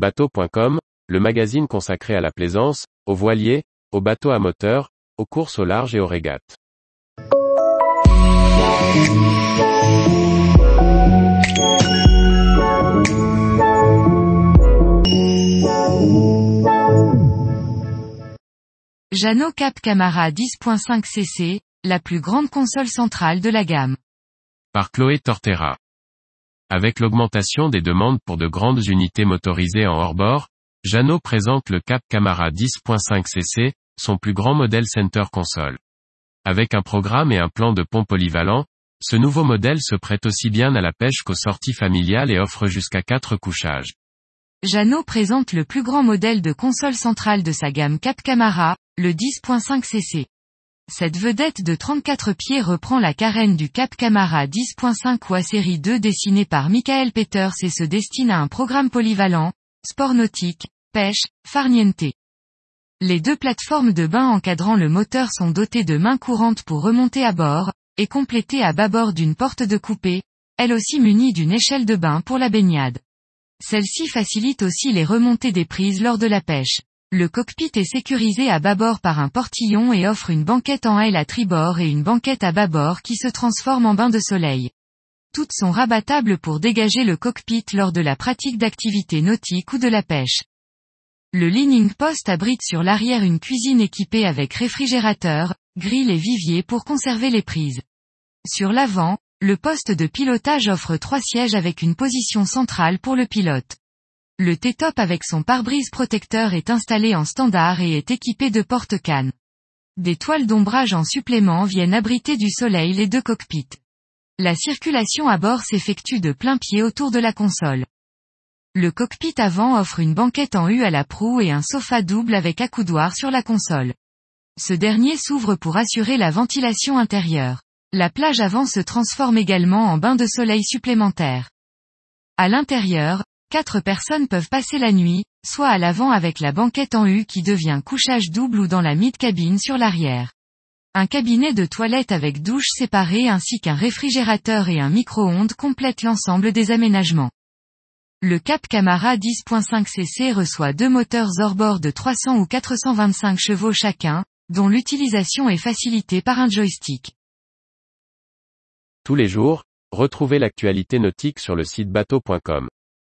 Bateau.com, le magazine consacré à la plaisance, aux voiliers, aux bateaux à moteur, aux courses au large et aux régates. Jeannot Cap Camara 10.5 cc, la plus grande console centrale de la gamme. Par Chloé Tortera. Avec l'augmentation des demandes pour de grandes unités motorisées en hors-bord, Jeannot présente le Cap Camara 10.5 cc, son plus grand modèle center console. Avec un programme et un plan de pont polyvalent, ce nouveau modèle se prête aussi bien à la pêche qu'aux sorties familiales et offre jusqu'à 4 couchages. Jeannot présente le plus grand modèle de console centrale de sa gamme Cap Camara, le 10.5 cc. Cette vedette de 34 pieds reprend la carène du Cap Camara 10.5 ou à série 2 dessinée par Michael Peters et se destine à un programme polyvalent, sport nautique, pêche, farniente. Les deux plateformes de bain encadrant le moteur sont dotées de mains courantes pour remonter à bord, et complétées à bâbord d'une porte de coupée, elle aussi munie d'une échelle de bain pour la baignade. Celle-ci facilite aussi les remontées des prises lors de la pêche. Le cockpit est sécurisé à bâbord par un portillon et offre une banquette en aile à tribord et une banquette à bâbord qui se transforme en bain de soleil. Toutes sont rabattables pour dégager le cockpit lors de la pratique d'activités nautiques ou de la pêche. Le leaning post abrite sur l'arrière une cuisine équipée avec réfrigérateur, grille et vivier pour conserver les prises. Sur l'avant, le poste de pilotage offre trois sièges avec une position centrale pour le pilote. Le T-top avec son pare-brise protecteur est installé en standard et est équipé de porte-cannes. Des toiles d'ombrage en supplément viennent abriter du soleil les deux cockpits. La circulation à bord s'effectue de plein pied autour de la console. Le cockpit avant offre une banquette en U à la proue et un sofa double avec accoudoir sur la console. Ce dernier s'ouvre pour assurer la ventilation intérieure. La plage avant se transforme également en bain de soleil supplémentaire. À l'intérieur, quatre personnes peuvent passer la nuit, soit à l'avant avec la banquette en U qui devient couchage double ou dans la mid-cabine sur l'arrière. Un cabinet de toilette avec douche séparée ainsi qu'un réfrigérateur et un micro-ondes complètent l'ensemble des aménagements. Le Cap Camara 10.5 cc reçoit deux moteurs hors-bord de 300 ou 425 chevaux chacun, dont l'utilisation est facilitée par un joystick. Tous les jours, retrouvez l'actualité nautique sur le site bateau.com.